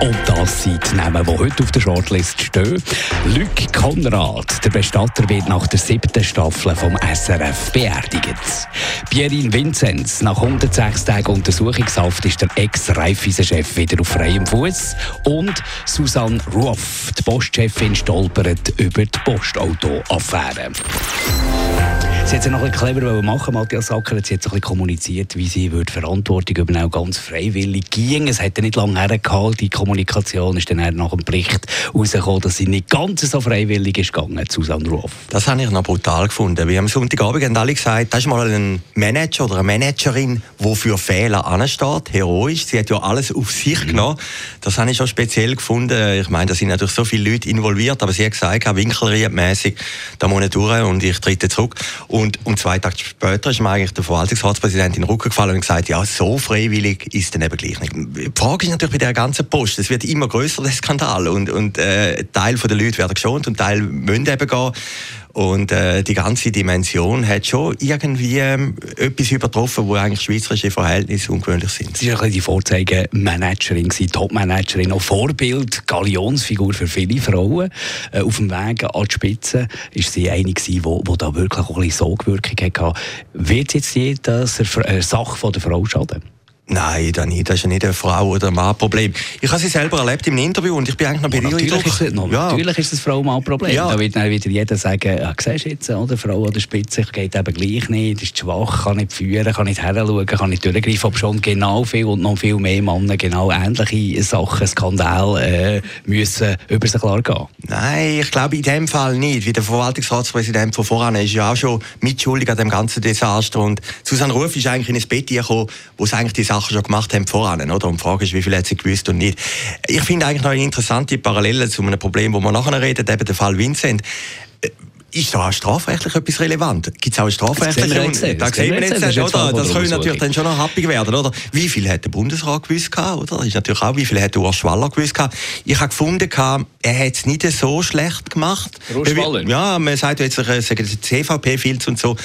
Und das sind die Namen, die heute auf der Shortlist stehen. Luc Konrad, der Bestatter, wird nach der siebten Staffel vom SRF beerdigt. Pierin Vinzenz, nach 106 Tagen Untersuchungshaft ist der Ex-Raiffeisen-Chef wieder auf freiem Fuß. Und Susanne Ruoff, die Postchefin, stolpert über die Postauto-Affäre. Sie hat es noch ein bisschen clever machen, Matthias Sacker. Sie hat so ein bisschen kommuniziert, wie sie würde Verantwortung übernehmen, ganz freiwillig ging. Es hat nicht lange hergehalten, die Kommunikation ist dann nach dem Bericht herausgekommen, dass sie nicht ganz so freiwillig ist gegangen, Susanne Ruoff. Das habe ich noch brutal gefunden. Wir am Sonntagabend haben alle gesagt, das ist mal ein Manager oder eine Managerin, die für Fehler ansteht, heroisch. Sie hat ja alles auf sich mhm. genommen. Das habe ich schon speziell gefunden. Ich meine, da sind natürlich so viele Leute involviert, aber sie hat gesagt, winkelriedmäßig, da muss ich durch und ich trete zurück. Und, und zwei Tage später ist mir eigentlich der Verwaltungsratspräsident in den Rücken gefallen und gesagt, ja, so freiwillig ist dann eben gleich nicht. Die Frage ist natürlich bei der ganzen Post, es wird immer größer, der Skandal. Und, und äh, Teil der Leute werden geschont und Teil müssen eben gehen. Und äh, die ganze Dimension hat schon irgendwie ähm, etwas übertroffen, wo eigentlich schweizerische Verhältnisse ungewöhnlich sind. Sie war die Vorzeigemanagerin, Topmanagerin, auch Vorbild, Galionsfigur für viele Frauen. Äh, auf dem Weg an die Spitze ist sie eine die da wirklich auch ein bisschen Sogwirkung hatte. Wird jetzt das eine Sache von der Frau schaden? Nein, das ist ja nicht ein Frau- oder Mann-Problem. Ich habe sie selber erlebt im Interview und ich bin eigentlich noch bei dir natürlich, ist es, no, ja. natürlich ist ein Frau-Mann-Problem. Ja. Da wird dann wieder jeder sagen, ja, siehst du jetzt, oder, Frau oder Spitze geht eben gleich nicht, ist schwach, kann nicht führen, kann nicht heranschauen, kann nicht durchgreifen, aber schon genau viel und noch viel mehr Männer genau ähnliche Sachen, Skandal äh, müssen über sich klar gehen. Nein, ich glaube in dem Fall nicht. Wie der Verwaltungsratspräsident von voran ist ja auch schon mitschuldig an dem ganzen Desaster und Susanne Ruf ist eigentlich in ein Bett gekommen, wo es eigentlich die Sachen schon gemacht haben voran. Oder? Und die Frage ist, wie viel hat sie gewusst und nicht. Ich finde eigentlich noch eine interessante Parallele zu einem Problem, wo wir nachher reden, eben der Fall Vincent äh, ist da strafrechtlich etwas relevant? Gibt es auch strafrechtliche? Das sehen wir sehen wir jetzt, das, oder? das könnte natürlich dann schon noch happig werden, oder? Wie viel hat der Bundesrat gewusst gehabt, oder? Das ist natürlich auch, wie viel hat der Urs Schwaller gewusst gehabt. Ich habe gefunden, er hat es nicht so schlecht gemacht. Urs Schwaller? Ja, man sagt jetzt, er sagt, der CVP-Filz und so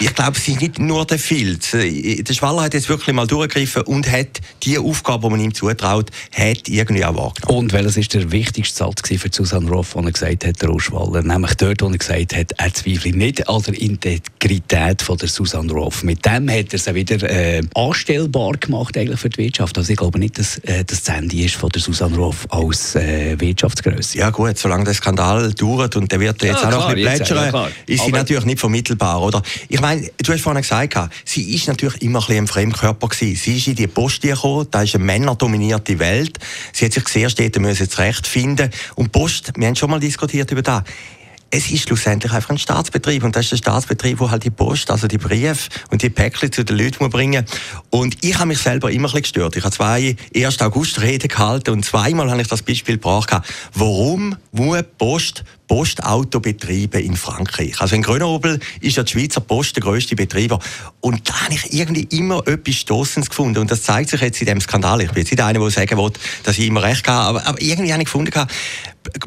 ich glaube, es ist nicht nur der Filz. Der Schwaller hat jetzt wirklich mal durchgegriffen und hat die Aufgabe, die man ihm zutraut, hat irgendwie auch wahrgenommen. Und welches ist der wichtigste Satz für Susanne Roff, den er gesagt hat, der Schwaller? Nämlich dort, wo er gesagt hat, er zweifelt nicht an der Integrität von der Susanne Roff. Mit dem hat er sie wieder äh, anstellbar gemacht eigentlich für die Wirtschaft. Also ich glaube nicht, dass äh, das Ende ist von der Susanne Roff als äh, Wirtschaftsgröße. Ja gut, solange der Skandal dauert und der wird jetzt ja, auch noch ein bisschen plätschern, ja, ist sie Aber natürlich nicht vermittelbar. Oder? Ich meine, du hast vorhin gesagt, sie ist natürlich immer ein, bisschen ein Fremdkörper gewesen. Sie ist in die Post gekommen, da ist eine männerdominierte Welt. Sie hat sich sehr stets müssen zurechtfinden. Und Post, wir haben schon mal diskutiert über das es ist schlussendlich einfach ein Staatsbetrieb und das ist der Staatsbetrieb, wo halt die Post, also die Briefe und die Päckchen zu den Leuten bringen Und ich habe mich selber immer ein bisschen gestört. Ich habe zwei 1. August Reden gehalten und zweimal habe ich das Beispiel gebracht. Warum muss Post Postautobetriebe in Frankreich. Also in Grenoble ist ja die Schweizer Post der grösste Betreiber. Und da habe ich irgendwie immer etwas Stoßendes gefunden. Und das zeigt sich jetzt in dem Skandal. Ich bin jetzt nicht einer, der sagen will, dass ich immer recht habe, aber, aber irgendwie habe ich gefunden,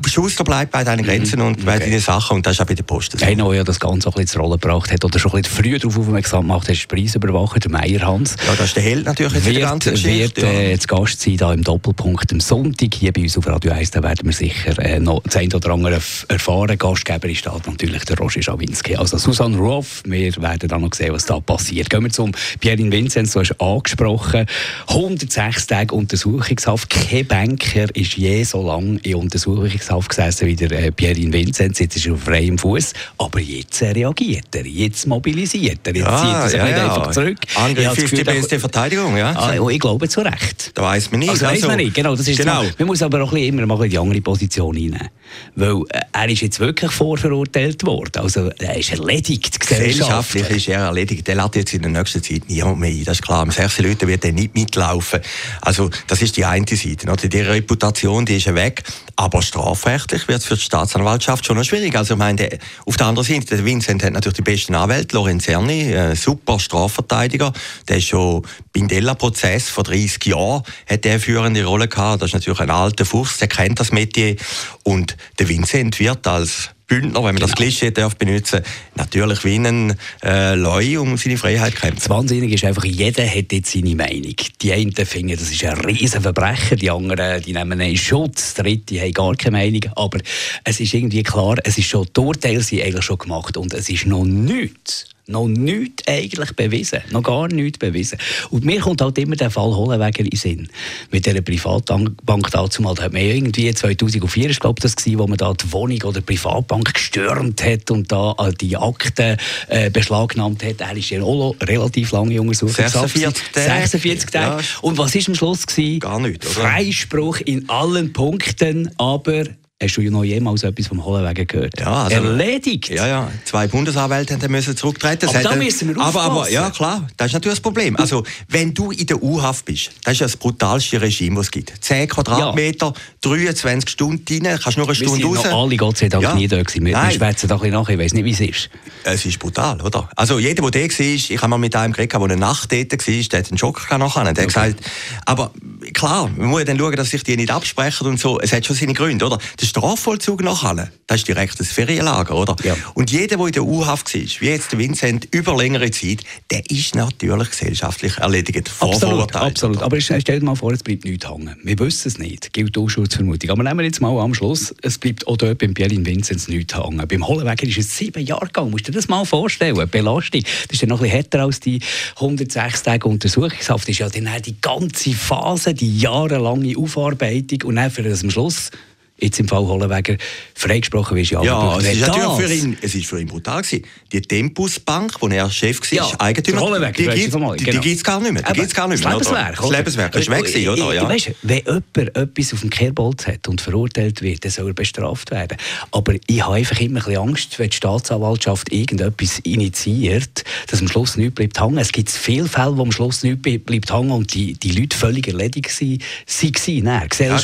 Schuster bleibt bei deinen Grenzen und bei okay. deinen Sachen und das ist auch bei der Post so. Einer, der ja das Ganze auch ein bisschen zur Rolle gebracht hat oder schon ein bisschen früher darauf aufmerksam gemacht hat, ist Preisüberwacher, der Meier Hans. Ja, das ist der Held natürlich jetzt wird, ganzen Geschichte. Wird äh, zu Gast sein da im Doppelpunkt am Sonntag hier bei uns auf Radio 1, da werden wir sicher äh, noch das eine oder andere erfahren. Gastgeber ist da natürlich der Roger Schawinski. Also Susanne Ruoff, wir werden dann noch sehen, was da passiert. Gehen wir zum Pierre Vinzenz, du hast angesprochen. 106 Tage Untersuchungshaft. Kein Banker ist je so lange in Untersuchungshaft gesessen wie der äh, Pierre Vinzenz. Jetzt ist er auf freiem Fuß. Aber jetzt reagiert er, jetzt mobilisiert er, jetzt ja, zieht er sich ja, ja. einfach zurück. Angriff ist die beste Verteidigung, ja? Ah, oh, ich glaube zu Recht. Da weiß man nicht. Also, also, weiß man nicht, genau. Das ist genau. Man muss aber auch immer mal in die andere Position hinein. Weil äh, er ist jetzt wirklich vorverurteilt worden. Also er ist erledigt. Gesellschaftlich ist er erledigt. Der lädt jetzt in der nächsten Zeit niemand mehr ein. Das ist klar. Am 6. Leute wird er nicht mitlaufen. Also das ist die eine Seite. Oder? Die Reputation die ist weg. Aber strafrechtlich wird es für die Staatsanwaltschaft schon noch schwierig. Also ich meine, auf der anderen Seite, der Vincent hat natürlich die besten Anwälte. Lorenzerni, äh, super Strafverteidiger. Der ist schon beim Della-Prozess vor 30 Jahren hat er führende Rolle gehabt. Das ist natürlich ein alter Fuchs, der kennt das Metier. Und der Vincent wird als Bündner, wenn man genau. das Klischee darf benutzen natürlich wie ein äh, Leu um seine Freiheit kämpfen. Das Wahnsinnige ist einfach, jeder hat jetzt seine Meinung. Die einen finden, das ist ein Riesenverbrechen, die anderen die nehmen einen Schutz, die Dritte haben gar keine Meinung. Aber es ist irgendwie klar, es ist schon, die Urteile sind eigentlich schon gemacht und es ist noch nichts noch nichts eigentlich bewiesen. Noch gar nichts bewiesen. Und mir kommt halt immer der Fall Hollenweger in Sinn. Mit dieser Privatbank dazu mal, da hat man irgendwie 2004, ich glaube das gewesen, wo man da die Wohnung oder die Privatbank gestürmt hat und da äh, die Akten äh, beschlagnahmt hat. Er ist ja auch relativ lange Untersuchungshaft. 46 Tage. 46 Tage. Ja. Und was war am Schluss? Gewesen? Gar nichts, oder? Freispruch in allen Punkten, aber Hast du noch jemals etwas vom Hohenwegen gehört? Ja, also, Erledigt? Ja, ja. Zwei Bundesanwälte müssen zurücktreten. Aber da müssen wir aber, aber, ja, klar. Das ist natürlich das Problem. Also, wenn du in der U-Haft bist, das ist das brutalste Regime, das es gibt. 10 Quadratmeter, ja. 23 Stunden rein, kannst nur eine Stunde raus. Wir sind alle Gott sei Dank ja. nie da gewesen. Wir, wir schwätzen doch ein bisschen nach, ich weiß nicht, wie es ist. Es ist brutal, oder? Also, jeder, der da war, ich habe mal mit einem geredet, der eine Nacht dort war, der hat einen Schock nachher. Der okay. gesagt, aber klar, man muss dann schauen, dass sich die nicht absprechen und so. Es hat schon seine Gründe, oder? Der Strafvollzug nachher, das ist direkt das Ferienlager, oder? Ja. Und jeder, der in der U-Haft war, wie jetzt der Vincent, über längere Zeit, der ist natürlich gesellschaftlich erledigt, absolut, absolut. Aber stell dir mal vor, es bleibt nichts hängen. Wir wissen es nicht, gilt Ausschussvermutung. Aber nehmen wir jetzt mal am Schluss, es bleibt auch dort beim Pierin Vinzenz nichts hängen. Beim Hollenweger ist es sieben Jahre gegangen. Musst du dir das mal vorstellen? Belastung. Das ist ja noch ein bisschen härter als die 106 Tage Untersuchungshaft. Das ist ja dann die ganze Phase, die jahrelange Aufarbeitung und dann für das am Schluss jetzt im Fall Hollenweger freigesprochen wirst. Ja, ja es, ist natürlich für ihn, es ist für ihn brutal gewesen. Die Tempusbank, wo er Chef war, ja, Eigentümer, Hollenweger, die, gibt, genau. die, die gibt es gar nicht mehr. Die gibt's gar nicht mehr das Lebenswerk, Das Lebenswerk ist weg gewesen, oder? Ja. Weißt, wenn jemand etwas auf dem Kehrbolz hat und verurteilt wird, dann soll er bestraft werden. Aber ich habe einfach immer ein bisschen Angst, wenn die Staatsanwaltschaft irgendetwas initiiert, dass am Schluss nichts bleibt hängen. Es gibt viele Fälle, wo am Schluss nichts bleibt hängen und die, die Leute völlig erledigt waren.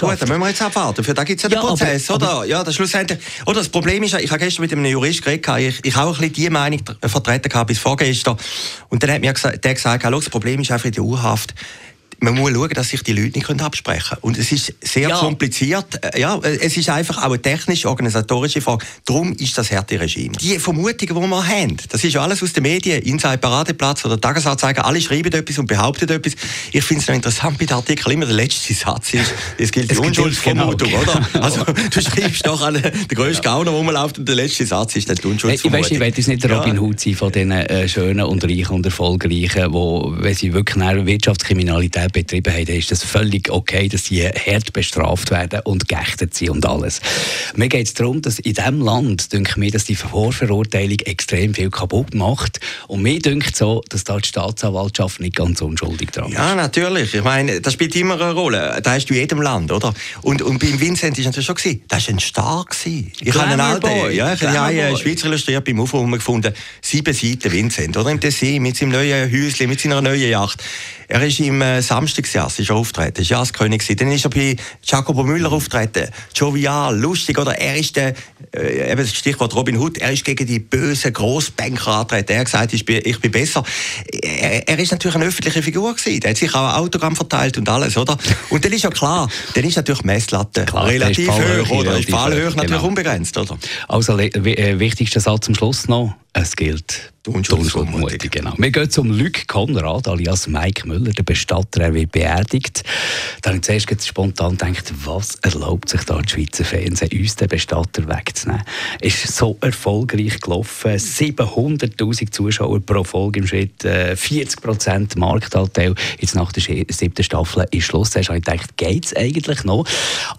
Ja gut, dann müssen wir jetzt abwarten. Für da gibt es ja Prozess, aber, oder? Ja, das schlussendlich. Oder das Problem ist, ich habe gestern mit einem Jurist geredet, ich, ich habe auch ein bisschen die Meinung vertreten gehabt bis vorgestern. Und dann hat mir gesagt, der gesagt, das Problem ist einfach in der Urhaft, man muss schauen, dass sich die Leute nicht absprechen können. Und es ist sehr ja. kompliziert. Äh, ja, es ist einfach auch eine technische, organisatorische Frage. Darum ist das harte Regime. Die Vermutungen, die wir haben, das ist alles aus den Medien, Inside Paradeplatz oder Tagesanzeiger, alle schreiben etwas und behaupten etwas. Ich finde es noch interessant bei den Artikeln, immer der letzte Satz ist, es gilt die Unschuldsvermutung, genau. oder? Also, du schreibst doch an den grössten Gauner rumläuft und der letzte Satz ist dann die Unschuldsvermutung. Ich weiß, ich will jetzt nicht der Robin Hood sein von den äh, schönen und reichen und erfolgreichen, wo, wenn sie wirklich Wirtschaftskriminalität betrieben haben, dann ist das völlig okay, dass sie hart bestraft werden und geächtet sind und alles. Mir geht es darum, dass in diesem Land, denke mir, dass die Vorverurteilung extrem viel kaputt macht. Und mir denkt so, dass da die Staatsanwaltschaft nicht ganz unschuldig dran ist. Ja, natürlich. Ich meine, das spielt immer eine Rolle. Da hast du in jedem Land, oder? Und, und beim Vincent ist natürlich schon gewesen, das war ein Star gewesen. Ich habe einen alten, ja, ich habe einen Schweizer illustriert beim Aufrufen gefunden, sieben Seiten Vincent, oder? Im Tessin, mit seinem neuen Häuschen, mit seiner neuen Yacht. Er ist im äh, Samstagsjass ist er auftreten, ist Jazzkönig Dann ist er bei Jacobo Müller auftreten, jovial, lustig, oder? Er ist der, äh, eben das Stichwort Robin Hood, er ist gegen die bösen Grossbanker antreten. Er hat gesagt, ich bin, ich bin besser. Er, er ist natürlich eine öffentliche Figur gewesen. Er hat sich auch ein Autogramm verteilt und alles, oder? Und dann ist ja klar, dann ist natürlich Messlatte klar, relativ hoch, oder? Ist Fallhöhe natürlich genau. unbegrenzt, oder? Also, äh, wichtigster Satz zum Schluss noch. Es gilt Unschuldsvermutung. Genau. Wir gehen zum Luc Konrad, alias Mike Müller, der Bestatter, er wird beerdigt. Da habe ich zuerst spontan gedacht, was erlaubt sich da die Schweizer Fernsehen, uns den Bestatter wegzunehmen? Ist so erfolgreich gelaufen, 700'000 Zuschauer pro Folge im Schritt, 40% äh, Marktanteil. Jetzt nach der siebten Staffel ist Schluss. Da habe ich gedacht, geht es eigentlich noch?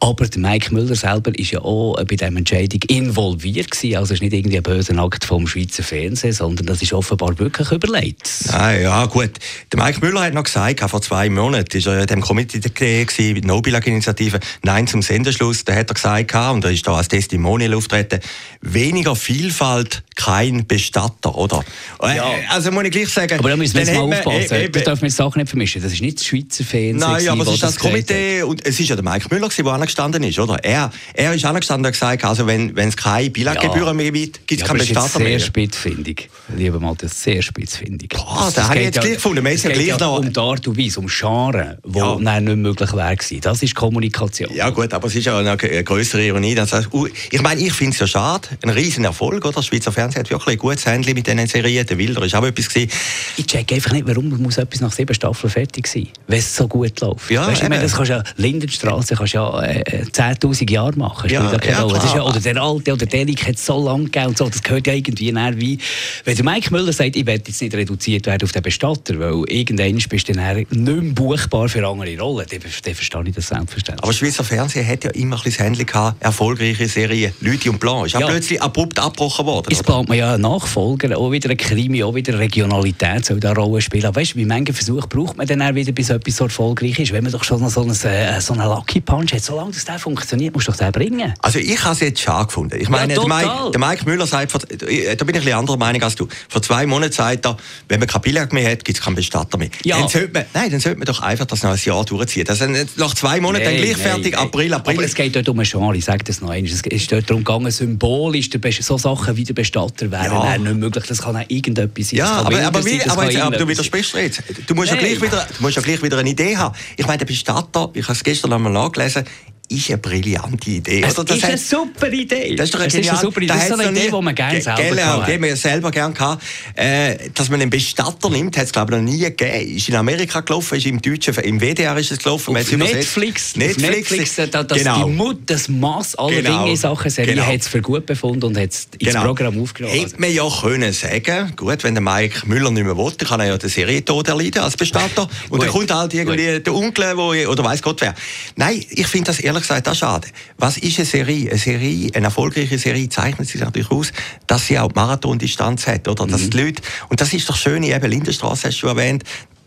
Aber der Mike Müller selber ist ja auch bei dieser Entscheidung involviert gewesen. Also es ist nicht irgendwie ein böser Akt vom Schweizer Fernsehen, sondern das ist offenbar wirklich überlegt. Ah, ja, gut. Der Mike Müller hat noch gesagt, vor zwei Monaten ist er in dem Komitee mit der Nobilag-Initiative Nein zum Sendeschluss. Da hat er gesagt, und er ist da als Testimonial auftreten, weniger Vielfalt, kein Bestatter, oder? Äh, ja. Also muss ich gleich sagen... Aber da müssen wir jetzt mal aufpassen. Äh, da dürfen wir die Sachen nicht vermischen. Das ist nicht das Schweizer Fernsehen. Nein, aber es ist das, das Komitee, und es ist ja der Mike Müller, der angestanden ist, oder? Er, er ist angestanden und hat gesagt, also wenn, wenn es keine Bilaggebühren ja. mehr gibt, gibt es ja, keinen Bestatter mehr. Das ist spitzfindig. Lieber mal, das ist sehr spitzfindig. Boah, das habe ich jetzt gleich gefunden. Es geht ja um die Art und Weise, um Scharen, die ja. nicht möglich wäre Das ist Kommunikation. Ja gut, aber es ist ja eine größere Ironie. Das heißt, ich meine, ich finde es ja schade. Ein riesen Erfolg, oder? Das Schweizer Fernsehen hat wirklich ein gutes Handy mit diesen Serien. Der Wilder ist auch etwas gewesen. Ich check einfach nicht, warum muss etwas nach sieben Staffeln fertig sein, wenn es so gut läuft. Ja, weißt ich meine, das kannst ja Lindenstraße kannst ja äh, 10'000 äh, Jahre machen. Ja, ja, ja, oder der Alte oder der Erik hat so lange gegeben und so. Das gehört ja irgendwie näher wie... Wenn der Mike Müller sagt, ich werde jetzt nicht reduziert werden auf den Bestatter, weil irgendwann bist du dann nicht mehr buchbar für andere Rollen, dann, dann verstehe ich das selbstverständlich. Aber Schweizer Fernsehen hat ja immer ein bisschen Handy gehabt, erfolgreiche Serien, Leute und Plan. Ist ja, plötzlich abrupt abgebrochen worden. Es plant man ja einen Nachfolger, auch wieder ein Krimi, auch wieder Regionalität soll da eine Rolle spielen. Aber weißt du, wie viele Versuche braucht man dann auch wieder, bis etwas so erfolgreich ist? Wenn man doch schon so einen, äh, so einen Lucky Punch hat, solange das der funktioniert, musst du doch den bringen. Also ich habe es jetzt schade gefunden. Ich meine, ja, der, Mike, der, Mike, Müller sagt, da bin ich ein bisschen anderer Meinung als du. Vor zwei Monaten sagt er, wenn man kein Billard mehr hat, gibt es keinen Bestatter mehr. Ja. Dann sollte man, nein, dann sollte man doch einfach das noch ein Jahr durchziehen. Das sind nach zwei Monaten nee, dann gleich fertig, nee, April, April. Aber es geht dort um ein Genre, ich sage das noch einmal. Es ist dort darum gegangen, symbolisch, so Sachen wie der Bestatter wären ja. nicht möglich. Das kann auch irgendetwas sein. Ja, aber, aber, wie, aber, jetzt, aber du widersprichst jetzt. Du musst, ja gleich wieder, du musst ja gleich wieder eine Idee haben. Ich meine, der Bestatter, ich habe es gestern einmal nachgelesen, ist eine brillante Idee. Es oder? Das ist eine super Idee. Das ist doch eine, genial, ist eine super Idee. Das ist so eine Idee, die man gerne selber genau, die man selber gerne. Äh, dass man einen Bestatter nimmt, hat es glaube ich noch nie gegeben. Ist in Amerika gelaufen, ist im Deutschen, im WDR ist es gelaufen. Auf Netflix, Netflix, Netflix da, das, genau. die Mut, das Maß aller genau. Dinge in Sachen Serie genau. hat es für gut befunden und hat es ins genau. Programm aufgenommen. Hätte man ja können sagen, gut, wenn der Mike Müller nicht mehr will, dann kann er ja den Serientod erleiden als Bestatter. und dann kommt halt irgendwie der Onkel, wo, oder weiß Gott wer. Nein, ich finde das ehrlich gesagt auch schade. Was ist eine Serie? Eine Serie, eine erfolgreiche Serie zeichnet sich natürlich aus, dass sie auch Marathondistanz hat, oder? Dass mhm. die Leute, und das ist doch schön, eben Lindenstraße hast du erwähnt,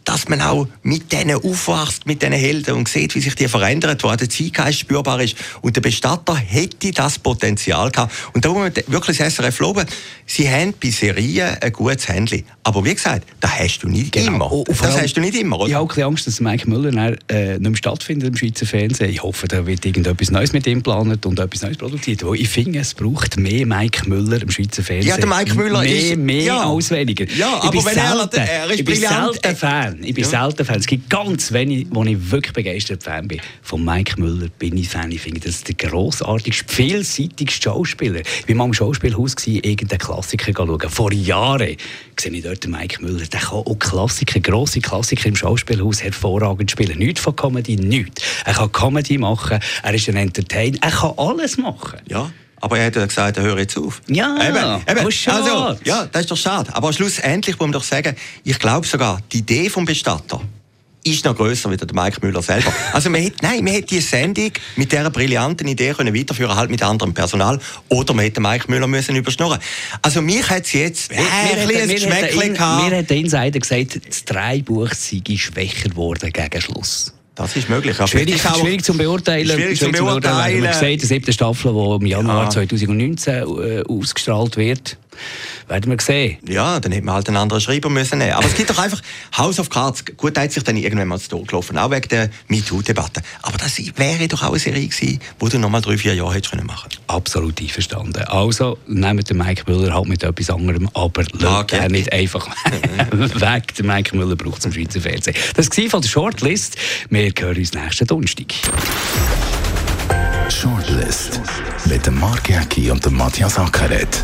dass man auch mit denen aufwachst, mit diesen Helden und sieht, wie sich die verändert, wo der Zeitgeist spürbar ist. Und der Bestatter hätte das Potenzial gehabt. Und da muss man wirklich das SRF loben. Sie haben bei Serien ein gutes Handy. Aber wie gesagt, das hast du nicht genau. immer. Und das hast du nicht immer, oder? Ich habe auch Angst, dass Mike Müller dann, äh, nicht mehr stattfindet im Schweizer Fernsehen. Ich hoffe, da wird irgendetwas Neues mit ihm geplant und etwas Neues produziert. Weil ich finde, es braucht mehr Mike Müller im Schweizer Fernsehen. Ja, der Mike Müller mehr, ist... Mehr ja. als weniger. Ja, aber wenn selten, er, er ist ich bin selten Fan. Ich bin ja. selten Fan. Es gibt ganz wenige, wo ich wirklich begeistert Fan bin. Von Mike Müller bin ich Fan. Ich finde, das ist der grossartigste, vielseitigste Schauspieler. Ich war mal im Schauspielhaus, irgendeinen Klassiker schauen. Vor Jahren sehe ich dort Mike Müller. Der kann auch Klassiker, grosse Klassiker im Schauspielhaus hervorragend spielen. Nichts von Comedy, nichts. Er kann Comedy machen, er ist ein Entertainer, er kann alles machen. Ja. Aber er hat ja gesagt, er höre jetzt auf. Ja, eben, eben. Aber schade. Also, ja, das ist doch schade. Aber schlussendlich muss man doch sagen, ich glaube sogar, die Idee vom Bestatter, ist noch grösser als der Mike Müller selber. Also man hätte, nein, man hätte die Sendung mit dieser brillanten Idee können weiterführen, halt mit anderem Personal, oder man hätte Mike Müller müssen überschnurren. Also mich hat es jetzt äh, ein bisschen Geschmäckchen gehabt. Mir hat der Insider gesagt, das Dreibuch sei schwächer geworden gegen Schluss. Das ist möglich. Schwierig, schwierig zu beurteilen. Schwierig zu beurteilen. Man sieht, die siebte Staffel, die im Januar ja. 2019 äh, ausgestrahlt wird. Werden wir sehen. Ja, dann hätte man halt einen anderen Schreiber müssen nehmen. Aber es gibt doch einfach House of Cards. Gut, da hat sich dann irgendwann mal zu Tod gelaufen, auch wegen der MeToo-Debatte. Aber das wäre doch auch eine Serie gewesen, die du noch mal drei, vier Jahre hättest machen können. Absolut einverstanden. Also, nehmt den Mike Müller halt mit etwas anderem, aber okay. er nicht einfach weg. Der Mike Müller braucht zum Schweizer Fernsehen. Das war von der Shortlist. Wir hören uns nächsten Donnerstag. Shortlist mit dem Mark Jäcki und dem Matthias Ackeret